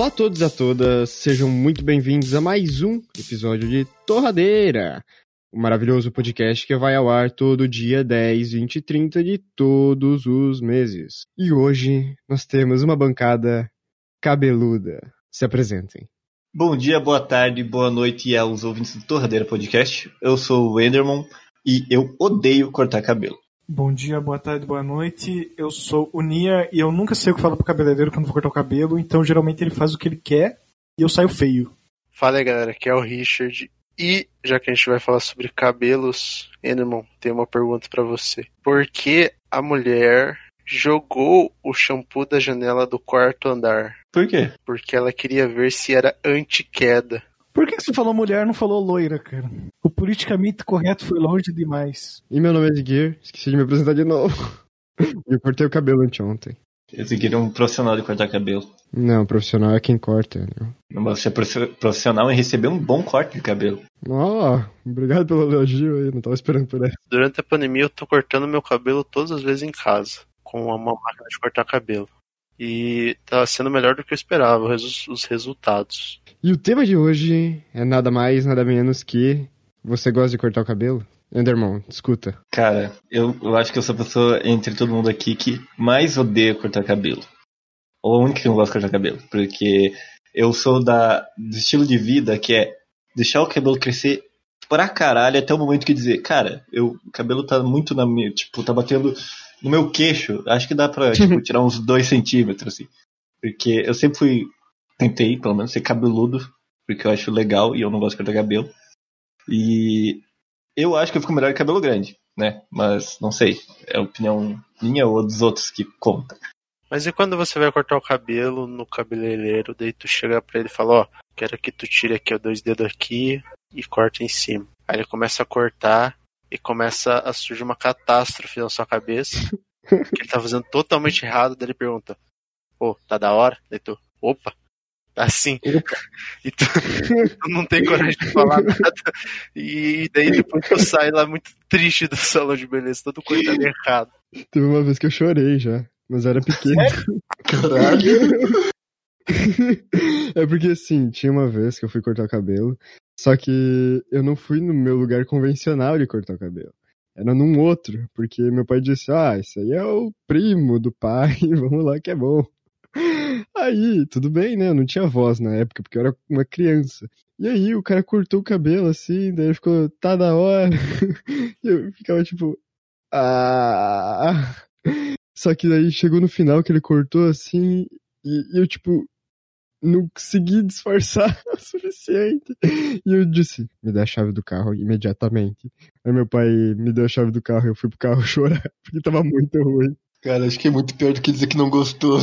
Olá a todos e a todas, sejam muito bem-vindos a mais um episódio de Torradeira, o um maravilhoso podcast que vai ao ar todo dia 10, 20 e 30 de todos os meses. E hoje nós temos uma bancada cabeluda. Se apresentem. Bom dia, boa tarde, boa noite aos ouvintes do Torradeira Podcast. Eu sou o Enderman e eu odeio cortar cabelo. Bom dia, boa tarde, boa noite. Eu sou o Nia e eu nunca sei o que falar pro cabeleireiro quando vou cortar o cabelo, então geralmente ele faz o que ele quer e eu saio feio. Fala aí, galera, aqui é o Richard. E já que a gente vai falar sobre cabelos, Enemon, tem uma pergunta para você. Por que a mulher jogou o shampoo da janela do quarto andar? Por quê? Porque ela queria ver se era anti-queda. Por que você falou mulher não falou loira, cara? O politicamente correto foi longe demais. E meu nome é Ziguir, esqueci de me apresentar de novo. Eu cortei o cabelo anteontem. Ziguir é um profissional de cortar cabelo. Não, profissional é quem corta. Né? Você é profissional em receber um bom corte de cabelo. Ó, oh, obrigado pelo elogio aí, não tava esperando por essa. Durante a pandemia eu tô cortando meu cabelo todas as vezes em casa, com uma máquina de cortar cabelo. E tá sendo melhor do que eu esperava, os resultados. E o tema de hoje é nada mais, nada menos que você gosta de cortar o cabelo? Enderman, escuta. Cara, eu, eu acho que eu sou a pessoa entre todo mundo aqui que mais odeia cortar cabelo. Ou a única que não gosta de cortar cabelo. Porque eu sou da, do estilo de vida que é deixar o cabelo crescer pra caralho até o momento que dizer, cara, eu, o cabelo tá muito na minha. Tipo, tá batendo no meu queixo. Acho que dá pra tipo, tirar uns dois centímetros, assim. Porque eu sempre fui tentei, pelo menos, ser cabeludo, porque eu acho legal e eu não gosto de cortar cabelo. E eu acho que eu fico melhor de cabelo grande, né? Mas não sei, é opinião minha ou dos outros que conta. Mas e quando você vai cortar o cabelo no cabeleireiro, daí tu chega pra ele e fala, ó, quero que tu tire aqui ó, dois dedos aqui e corta em cima. Aí ele começa a cortar e começa a surgir uma catástrofe na sua cabeça, que ele tá fazendo totalmente errado, daí ele pergunta, pô, tá da hora? Daí tu, opa, assim. E tu, tu, não tem coragem de falar nada. E daí depois tu sai lá muito triste do salão de beleza, todo coitado errado. Teve uma vez que eu chorei já, mas era pequeno. É? Caralho. é porque assim, tinha uma vez que eu fui cortar o cabelo, só que eu não fui no meu lugar convencional de cortar o cabelo. Era num outro, porque meu pai disse: Ah, esse aí é o primo do pai, vamos lá que é bom. Aí, tudo bem, né? Eu não tinha voz na época, porque eu era uma criança. E aí, o cara cortou o cabelo assim, daí ficou, tá da hora. E eu ficava tipo, ah. Só que daí chegou no final que ele cortou assim, e, eu, tipo, não consegui disfarçar o suficiente. E eu disse, me dá a chave do carro imediatamente. Aí meu pai me deu a chave do carro e eu fui pro carro chorar, porque tava muito ruim. Cara, acho que é muito pior do que dizer que não gostou.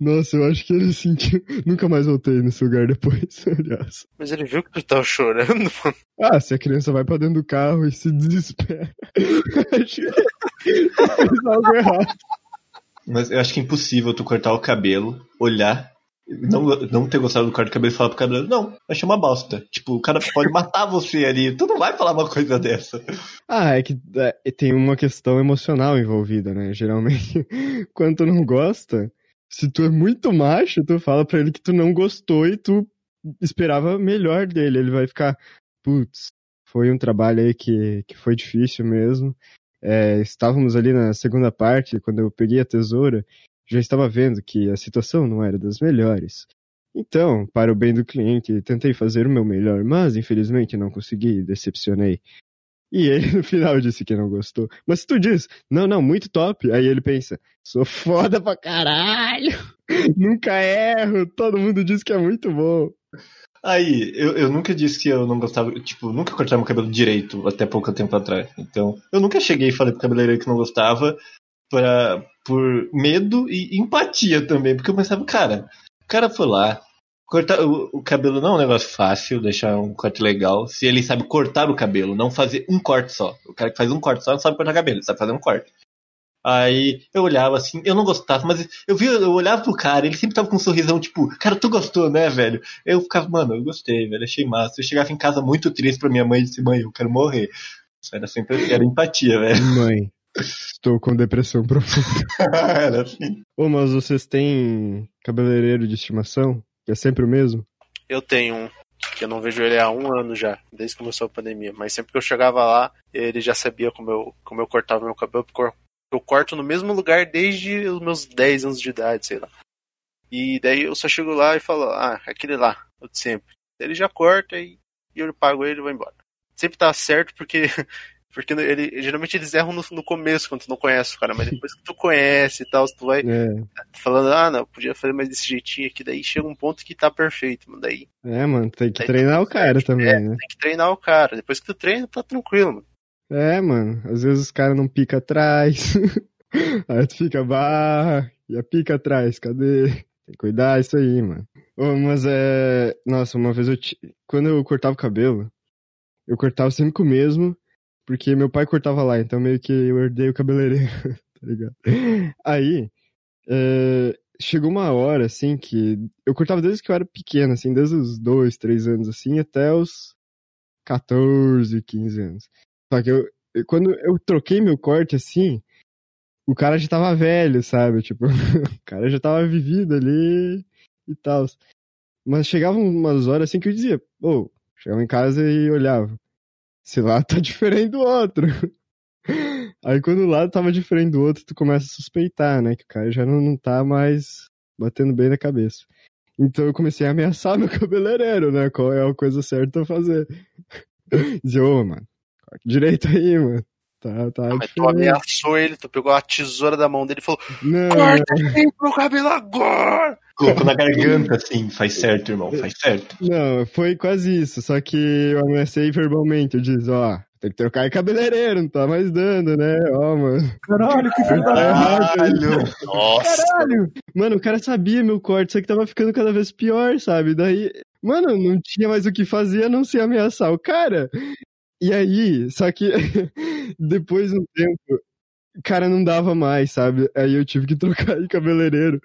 Nossa, eu acho que ele sentiu. Nunca mais voltei nesse lugar depois, aliás. Mas ele viu que tu tava chorando, mano. Ah, se a criança vai pra dentro do carro e se desespera. acho que faz algo errado. Mas eu acho que é impossível tu cortar o cabelo, olhar, não, não ter gostado do corte do cabelo e falar pro cabelo, não, achei uma bosta. Tipo, o cara pode matar você ali. Tu não vai falar uma coisa dessa. Ah, é que é, tem uma questão emocional envolvida, né? Geralmente, quando tu não gosta se tu é muito macho, tu fala pra ele que tu não gostou e tu esperava melhor dele. Ele vai ficar, putz, foi um trabalho aí que, que foi difícil mesmo. É, estávamos ali na segunda parte, quando eu peguei a tesoura, já estava vendo que a situação não era das melhores. Então, para o bem do cliente, tentei fazer o meu melhor, mas infelizmente não consegui e decepcionei. E ele no final disse que não gostou. Mas se tu diz, não, não, muito top, aí ele pensa, sou foda pra caralho, nunca erro, todo mundo diz que é muito bom. Aí, eu, eu nunca disse que eu não gostava, tipo, nunca cortava meu cabelo direito até pouco tempo atrás. Então, eu nunca cheguei e falei pro cabeleireiro que não gostava pra, por medo e empatia também, porque eu pensava, cara, o cara foi lá, Cortar o, o, cabelo não é um negócio fácil, deixar um corte legal. Se ele sabe cortar o cabelo, não fazer um corte só. O cara que faz um corte só não sabe cortar cabelo, ele sabe fazer um corte. Aí eu olhava assim, eu não gostava, mas eu vi, eu olhava pro cara, ele sempre tava com um sorrisão, tipo, cara, tu gostou, né, velho? Eu ficava, mano, eu gostei, velho, achei massa. Eu chegava em casa muito triste pra minha mãe e disse, mãe, eu quero morrer. Isso era sempre era empatia, velho. Mãe, Estou com depressão profunda. Era assim. Ô, mas vocês têm cabeleireiro de estimação? É sempre o mesmo? Eu tenho um, que eu não vejo ele há um ano já, desde que começou a pandemia. Mas sempre que eu chegava lá, ele já sabia como eu, como eu cortava meu cabelo, porque eu corto no mesmo lugar desde os meus 10 anos de idade, sei lá. E daí eu só chego lá e falo, ah, aquele lá, o de sempre. Ele já corta e eu pago ele e vou embora. Sempre tá certo porque porque ele, geralmente eles erram no, no, começo, quando tu não conhece o cara, mas depois que tu conhece e tal, tu vai É. falando, ah, não, podia fazer mais desse jeitinho aqui, daí chega um ponto que tá perfeito, mano. Daí É, mano, tem que treinar tá o cara certo. também, É, né? tem que treinar o cara. Depois que tu treina, tá tranquilo, mano. É, mano, às vezes os caras não pica atrás. Aí tu fica, bah, e a pica atrás, cadê? Tem que cuidar isso aí, mano. Mas é. Nossa, uma vez eu. ti- Quando eu cortava o cabelo, eu cortava sempre com o mesmo, porque meu pai cortava lá, então meio que eu herdei o cabeleireiro, tá ligado? Aí, é, chegou uma hora, assim, que eu cortava desde que eu era pequeno, assim, desde os dois, três anos, assim, até os 14, 15 anos. Só que eu, quando eu troquei meu corte assim, o cara já tava velho, sabe? Tipo, o cara já tava vivido ali e tal. Mas chegavam umas horas assim que eu dizia, pô, chegava em casa e olhava. Esse lado tá diferente do outro. Aí quando o lado tava diferente do outro, tu começa a suspeitar, né? Que o cara já não, não tá mais batendo bem na cabeça. Então eu comecei a ameaçar meu cabeleireiro, né? Qual é a coisa certa a fazer. Dizer, ô, mano, corta direito aí, mano. Tá, tá Mas tu diferente. ameaçou ele, tu pegou a tesoura da mão dele e falou: Não, Corta direito meu cabelo agora! Colocou na garganta, assim. Faz certo, irmão. Faz certo. não, foi quase isso. Só que eu ameacei verbalmente. Eu disse, ó, tem que trocar de cabeleireiro, não tá mais dando, né? Ó, mano. Caralho, que filho da errado aí. Caralho. Nossa! caralho! Mano, o cara sabia meu corte, só que tava ficando cada vez pior, sabe? Daí, mano, não tinha mais o que fazer a não ser ameaçar o cara. E aí, só que depois de um tempo, cara não dava mais, sabe? Aí eu tive que trocar de cabeleireiro.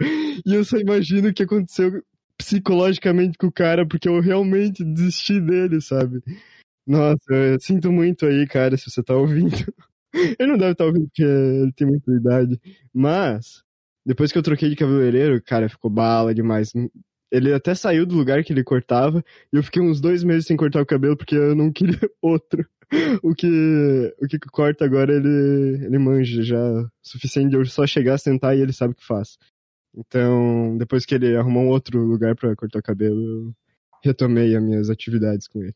E eu só imagino o que aconteceu psicologicamente com o cara, porque eu realmente desisti dele, sabe? Nossa, eu sinto muito aí, cara, se você tá ouvindo. Ele não deve estar ouvindo porque ele tem muita idade. Mas, depois que eu troquei de cabeleireiro, cara, ficou bala demais. Ele até saiu do lugar que ele cortava e eu fiquei uns dois meses sem cortar o cabelo porque eu não queria outro. O que o que corta agora ele ele manja já o suficiente de eu só chegar, sentar e ele sabe o que faz. Então, depois que ele arrumou um outro lugar pra cortar o cabelo, eu retomei as minhas atividades com ele.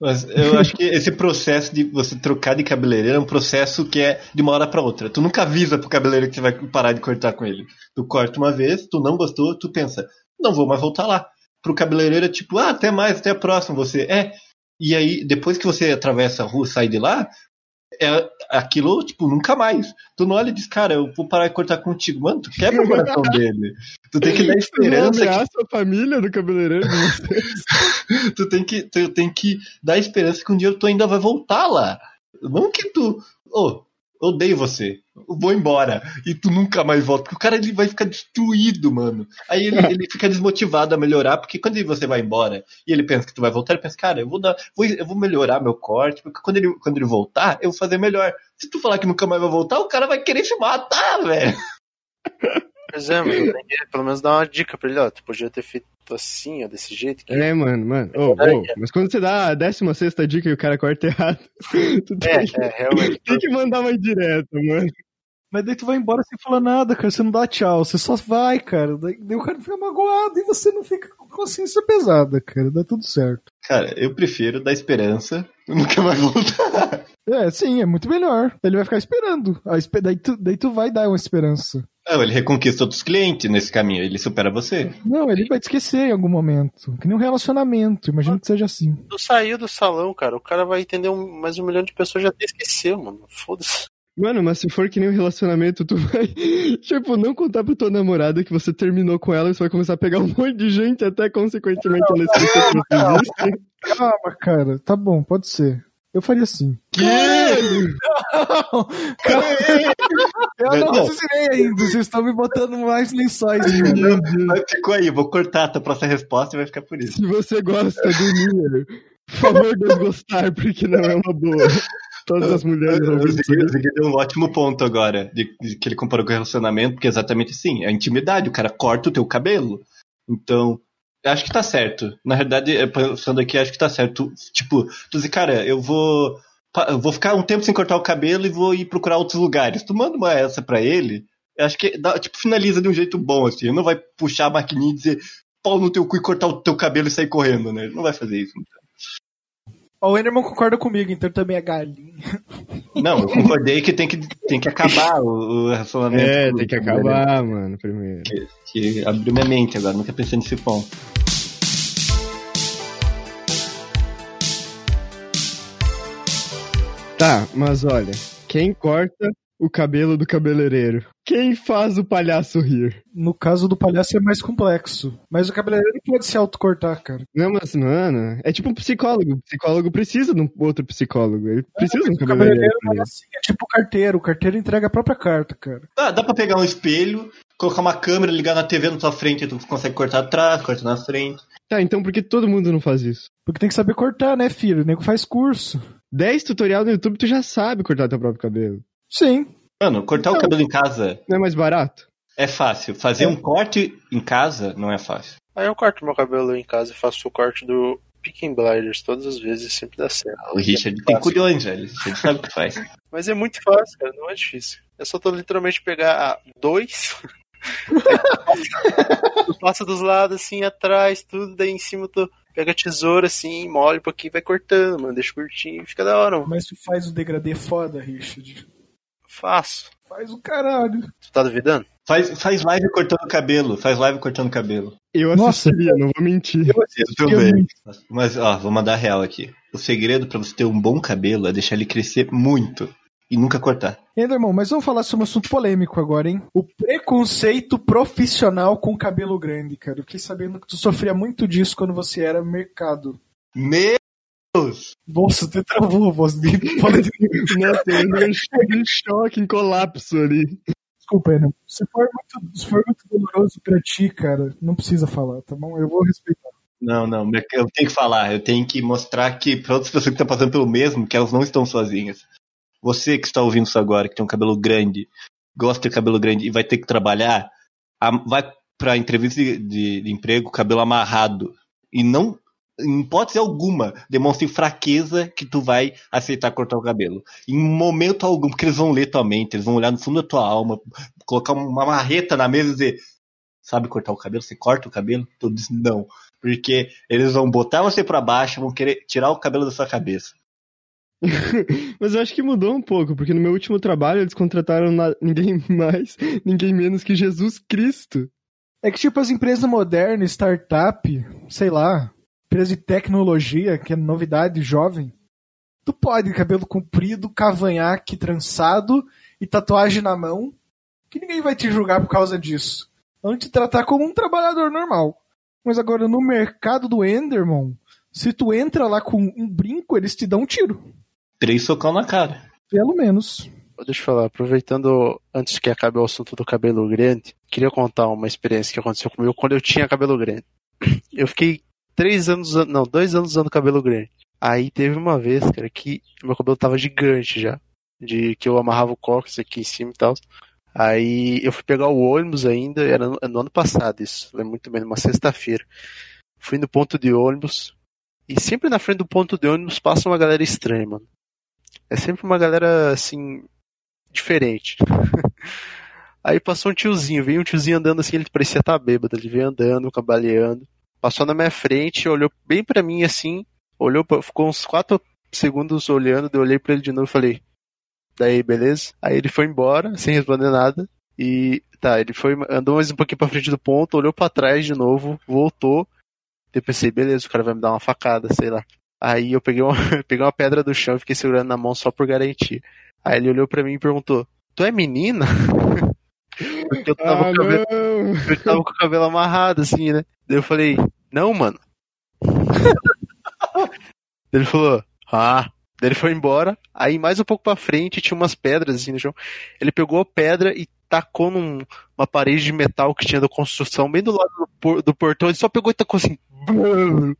Mas eu acho que esse processo de você trocar de cabeleireiro é um processo que é de uma hora pra outra. Tu nunca avisa pro cabeleireiro que você vai parar de cortar com ele. Tu corta uma vez, tu não gostou, tu pensa, não vou mais voltar lá. Pro cabeleireiro é tipo, ah, até mais, até a próxima. Você é. E aí, depois que você atravessa a rua, sai de lá, é aquilo, tipo, nunca mais. Tu não olha e diz, cara, eu vou parar de cortar contigo. Mano, tu quebra o coração dele. Tu tem que dar Você não esperança que a família do cabeleireiro tu tem que tu tem que dar esperança que um dia tu ainda vai voltar lá. Não que tu, oh, odeio você, eu vou embora e tu nunca mais volta, porque o cara ele vai ficar destruído, mano. Aí ele, ele fica desmotivado a melhorar, porque quando você vai embora e ele pensa que tu vai voltar, ele pensa, cara, eu vou dar, vou, eu vou melhorar meu corte, porque quando ele quando ele voltar, eu vou fazer melhor. Se tu falar que nunca mais vai voltar, o cara vai querer se matar, velho. Pois é, mas eu tenho que pelo menos dar uma dica pra ele, ó. Tu podia ter feito assim, ó, desse jeito. Que... É, mano, mano. Ô, ô, mas quando você dá a 16 dica e o cara corta errado, tu tem, É, que, é, realmente. tem que mandar mais direto, mano. Mas daí tu vai embora sem falar nada, cara. Você não dá tchau, você só vai, cara. Daí, daí o cara fica magoado e você não fica com consciência pesada, cara. Dá tudo certo. Cara, eu prefiro dar esperança, eu nunca mais voltar. É, sim, é muito melhor. Ele vai ficar esperando. Daí, tu, daí tu vai dar uma esperança. Não, ele reconquista outros clientes nesse caminho, ele supera você. Não, ele vai te esquecer em algum momento. Que nem um relacionamento. Imagina que seja assim. Tu saiu do salão, cara. O cara vai entender um, mais um milhão de pessoas já até esqueceu, mano. Foda-se. Mano, mas se for que nem um relacionamento, tu vai, tipo, não contar pra tua namorada que você terminou com ela e você vai começar a pegar um monte de gente até consequentemente ela esquecer que você. Calma, cara. Tá bom, pode ser. Eu faria assim. Eu não Não. raciocinei ainda. Vocês estão me botando mais lençóis. Mas ficou aí, vou cortar a próxima resposta e vai ficar por isso. Se você gosta do Nier, por favor, desgostar, porque não é uma boa. Todas as mulheres O ouvindo isso aí. Zig deu um ótimo ponto agora, de, de que ele comparou com relacionamento, porque é exatamente assim, é a intimidade, o cara corta o teu cabelo. Então, eu acho que tá certo. Na verdade, eh, pensando aqui, acho que tá certo. Tipo, tu diz, cara, eu vou. eu vou ficar um tempo sem cortar o cabelo e vou ir procurar outros lugares. Tu manda uma essa pra ele, acho que dá, tipo, finaliza de um jeito bom, assim. Ele não vai puxar a maquininha e dizer pau no teu cu e cortar o teu cabelo e sair correndo, né? Ele não vai fazer isso. Ó, o Enderman concorda comigo, então também é galinha. Não, eu concordei que tem que, tem que acabar o, o relacionamento. É, tem que acabar, mano, primeiro. que abriu minha mente agora, nunca pensei nesse ponto. Tá, mas olha, quem corta o cabelo do cabeleireiro? Quem faz o palhaço rir? No caso do palhaço é mais complexo. Mas o cabeleireiro pode se autocortar, cara. Não, mas, mano, é tipo um psicólogo. O psicólogo precisa de um outro psicólogo. Ele precisa de um O cabeleireiro. cabeleireiro é assim, é tipo o carteiro. O carteiro entrega a própria carta, cara. Dá, dá pra pegar um espelho, colocar uma câmera, ligar na TV na tua frente, e tu consegue cortar atrás, cortar na frente. Tá, então por que todo mundo não faz isso? Porque tem que saber cortar, né, filho? O nego faz curso. 10 tutorial no YouTube, tu já sabe cortar teu próprio cabelo. Sim. Mano, cortar o cabelo em casa Não é mais barato? é fácil. Fazer um corte em casa não é fácil. Aí eu corto meu cabelo em casa e faço o corte do Picking Blinders todas as vezes e sempre dá certo. O Richard tem culhões, velho. Ele sabe o que faz. Mas é muito fácil, cara, não é difícil. É só tu literalmente pegar ah, dois. tu passa dos lados assim, atrás, tudo, daí em cima tu pega a tesoura assim, molha um pouquinho vai cortando, mano. Deixa curtinho e fica da hora, mano. Mas tu faz o degradê foda, Richard. Faço. Faz o caralho. Tu tá duvidando? Faz, faz live cortando cabelo. Faz live cortando cabelo. Eu Nossa. assistiria, não vou mentir. Eu também. Mas, ó, vou mandar real aqui. O segredo pra você ter um bom cabelo é deixar ele crescer muito e nunca cortar. Enderman, mas vamos falar sobre um assunto polêmico agora, hein? O preconceito profissional com cabelo grande, cara. Eu fiquei sabendo que tu sofria muito disso quando você era mercado. Meu! Nossa, até travou a voz dele. Nossa, eu em choque, em colapso ali. Desculpa, Enderman. Se for, muito, se for muito doloroso pra ti, cara, não precisa falar, tá bom? Eu vou respeitar. Não, não, eu tenho que falar, eu tenho que mostrar que para outras pessoas que estão passando pelo mesmo, que elas não estão sozinhas. Você que está ouvindo isso agora, que tem um cabelo grande, gosta de cabelo grande e vai ter que trabalhar, vai pra entrevista de, de- de emprego, cabelo amarrado. E não, em hipótese alguma, demonstre fraqueza que tu vai aceitar cortar o cabelo. Em momento algum, porque eles vão ler tua mente, eles vão olhar no fundo da tua alma, colocar uma marreta na mesa e dizer, sabe cortar o cabelo? Você corta o cabelo? Tu diz não. Porque eles vão botar você pra baixo, vão querer tirar o cabelo da sua cabeça. Mas eu acho que mudou um pouco, porque no meu último trabalho eles contrataram ninguém mais, ninguém menos que Jesus Cristo. É que, tipo, as empresas modernas, startup, sei lá, empresa de tecnologia, que é novidade jovem, tu pode cabelo comprido, cavanhaque trançado e tatuagem na mão, que ninguém vai te julgar por causa disso. Vão te tratar como um trabalhador normal. Mas agora, no mercado do Enderman, se tu entra lá com um brinco, eles te dão um tiro. Três socão na cara. Pelo menos. Deixa eu falar, aproveitando antes que acabe o assunto do cabelo grande, queria contar uma experiência que aconteceu comigo quando eu tinha cabelo grande. Eu fiquei três anos, não, dois anos usando cabelo grande. Aí teve uma vez, cara, que meu cabelo tava gigante já. De que eu amarrava o cóccix aqui em cima e tal. Aí eu fui pegar o ônibus ainda, era no, no ano passado isso, lembro muito bem, numa sexta-feira. Fui no ponto de ônibus. E sempre na frente do ponto de ônibus passa uma galera estranha, mano. É sempre uma galera assim. diferente. Aí passou um tiozinho, veio um tiozinho andando assim, ele parecia estar bêbado, ele veio andando, cambaleando. Passou na minha frente, olhou bem pra mim assim, olhou, ficou uns quatro segundos olhando, eu olhei pra ele de novo e falei, daí, beleza? Aí ele foi embora, sem responder nada, e tá, ele foi, andou mais um pouquinho pra frente do ponto, olhou pra trás de novo, voltou, eu pensei, beleza, o cara vai me dar uma facada, sei lá. Aí eu peguei uma, peguei uma pedra do chão e fiquei segurando na mão só por garantia. Aí ele olhou pra mim e perguntou, tu é menina? Porque eu tava, Ah, com o cabelo, não. eu tava com o cabelo amarrado, assim, né? Daí eu falei, não, mano. Ele falou, ah. Daí ele foi embora. Aí mais um pouco pra frente tinha umas pedras assim no chão. Ele pegou a pedra e tacou numa parede de metal que tinha da construção, bem do lado do, por- do portão. Ele só pegou e tacou assim. Daí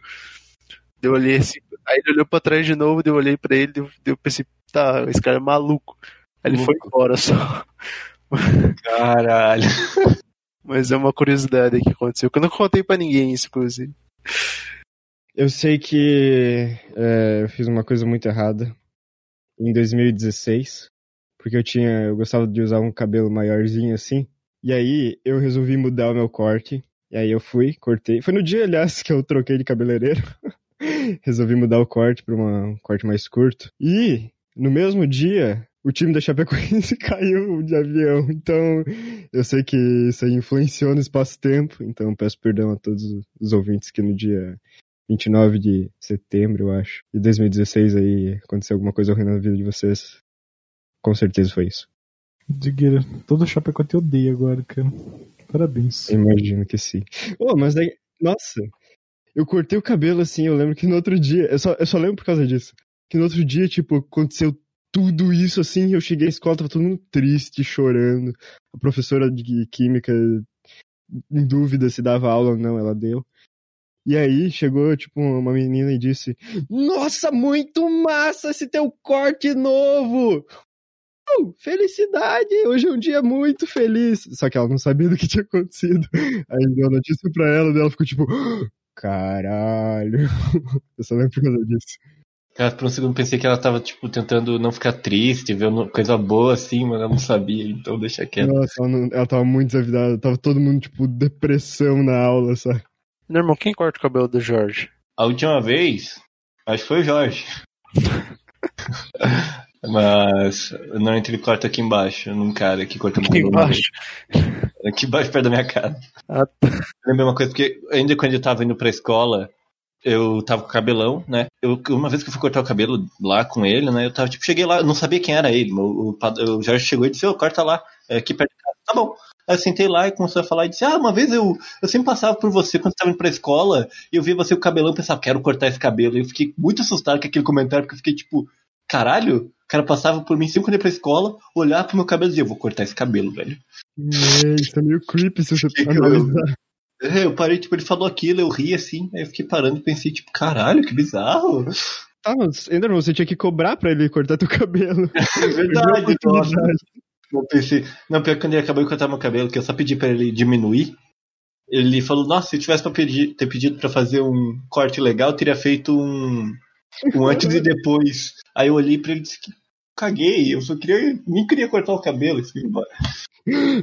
Eu olhei assim. Aí ele olhou pra trás de novo, daí eu olhei pra ele, daí eu- daí eu pensei, acreditar, esse cara é maluco. Aí ele foi embora só. Caralho. Mas é uma curiosidade que aconteceu. Que eu não contei pra ninguém isso, inclusive. Eu sei que é, eu fiz uma coisa muito errada em 2016, porque eu tinha, eu gostava de usar um cabelo maiorzinho assim. E aí eu resolvi mudar o meu corte. E aí eu fui, cortei. Foi no dia, aliás, que eu troquei de cabeleireiro. resolvi mudar o corte para um corte mais curto. E no mesmo dia, o time da Chapecoense caiu de avião. Então, eu sei que isso aí influenciou no espaço-tempo. Então, peço perdão a todos os ouvintes que no dia 29 de setembro, eu acho, de 2016 aí aconteceu alguma coisa horrível na vida de vocês. Com certeza foi isso. Digueira, todo Chapecoense te odeia agora, cara. Parabéns. Eu imagino que sim. Oh, mas daí, nossa, eu cortei o cabelo assim, eu lembro que no outro dia, eu só, eu só lembro por causa disso, que no outro dia, tipo, aconteceu tudo isso assim, eu cheguei à escola, tava todo mundo triste, chorando. A professora de química, em dúvida se dava aula ou não, ela deu. E aí chegou, tipo, uma menina e disse: Nossa, muito massa esse teu corte novo! Uh, felicidade! Hoje é um dia muito feliz. Só que ela não sabia do que tinha acontecido. Aí deu a notícia pra ela e ela ficou tipo: Caralho! Eu só lembro por causa disso. Cara, por um segundo pensei que ela tava, tipo, tentando não ficar triste, vendo coisa boa assim, mas ela não sabia, então deixa quieto. Nossa, ela, não- ela tava muito desavidada. Tava todo mundo, tipo, depressão na aula, sabe? Meu irmão, quem corta o cabelo do Jorge? A última vez, acho que foi o Jorge. Mas normalmente ele corta aqui embaixo, num cara que corta Aqui cabelo embaixo. Aqui embaixo, perto da minha casa. Ah, Eu lembro uma coisa, porque ainda quando eu tava indo pra escola, eu tava com cabelão, né? Eu, uma vez que eu fui cortar o cabelo lá com ele, né? Eu tava, tipo, cheguei lá, eu não sabia quem era ele. O, o, o Jorge chegou e disse, ô, corta lá, é aqui perto de casa. Tá bom. Aí eu sentei lá e começou a falar e disse, ah, uma vez eu, eu sempre passava por você quando você tava indo pra escola e eu vi você com o cabelão e pensava, quero cortar esse cabelo. E eu fiquei muito assustado com aquele comentário, porque eu fiquei tipo, caralho, o cara passava por mim sempre quando ia pra escola, olhar pro meu cabelo e dizia, eu vou cortar esse cabelo, velho. É, isso é meio creepy se você analisar. É, eu parei, tipo, ele falou aquilo, eu ri assim, aí eu fiquei parando e pensei, tipo, caralho, que bizarro. Tá, mas, ainda não, você tinha que cobrar pra ele cortar teu cabelo. É verdade, nossa. Eu pensei, não, pior que quando ele acabou de cortar meu cabelo, que eu só pedi pra ele diminuir, ele falou, nossa, se tivesse pra pedir, ter pedido pra fazer um corte legal, eu teria feito um, um antes e depois. Aí eu olhei pra ele e disse que caguei, eu só queria, nem queria cortar o cabelo, assim, embora.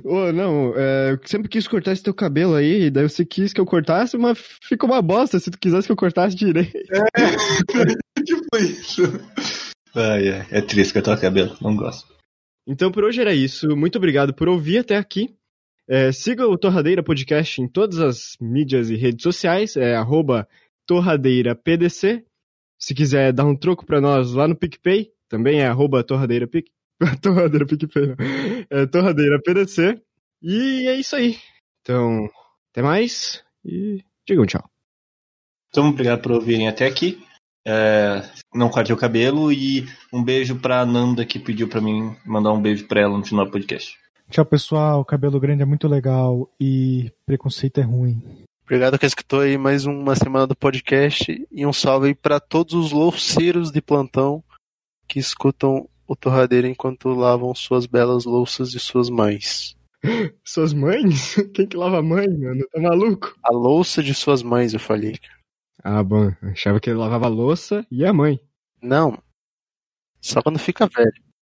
Ô, não, é, eu sempre quis cortar esse teu cabelo aí, daí você quis que eu cortasse, mas ficou uma bosta se tu quisesse que eu cortasse direito. tipo isso. Ai, é, é triste cortar o cabelo, não gosto. Então por hoje era isso. Muito obrigado por ouvir até aqui. É, siga o Torradeira Podcast em todas as mídias e redes sociais, é arroba torradeirapdc. Se quiser dar um troco pra nós lá no PicPay, também é arroba torradeira, pic... torradeira PicPay, é torradeira PDC. E é isso aí. Então, até mais e digam tchau. Então, obrigado por ouvirem até aqui. É, não corte o cabelo e um beijo pra Nanda que pediu pra mim mandar um beijo pra ela no final do podcast. Tchau, pessoal. Cabelo grande é muito legal e preconceito é ruim. Obrigado que escutou aí mais uma semana do podcast e um salve aí pra todos os louceiros de plantão que escutam o torradeiro enquanto lavam suas belas louças de suas mães. Suas mães? Quem que lava a mãe, mano? Tá maluco? A louça de suas mães, eu falei. Ah, bom. Achava que ele lavava a louça e a mãe. Não. Só quando fica velho.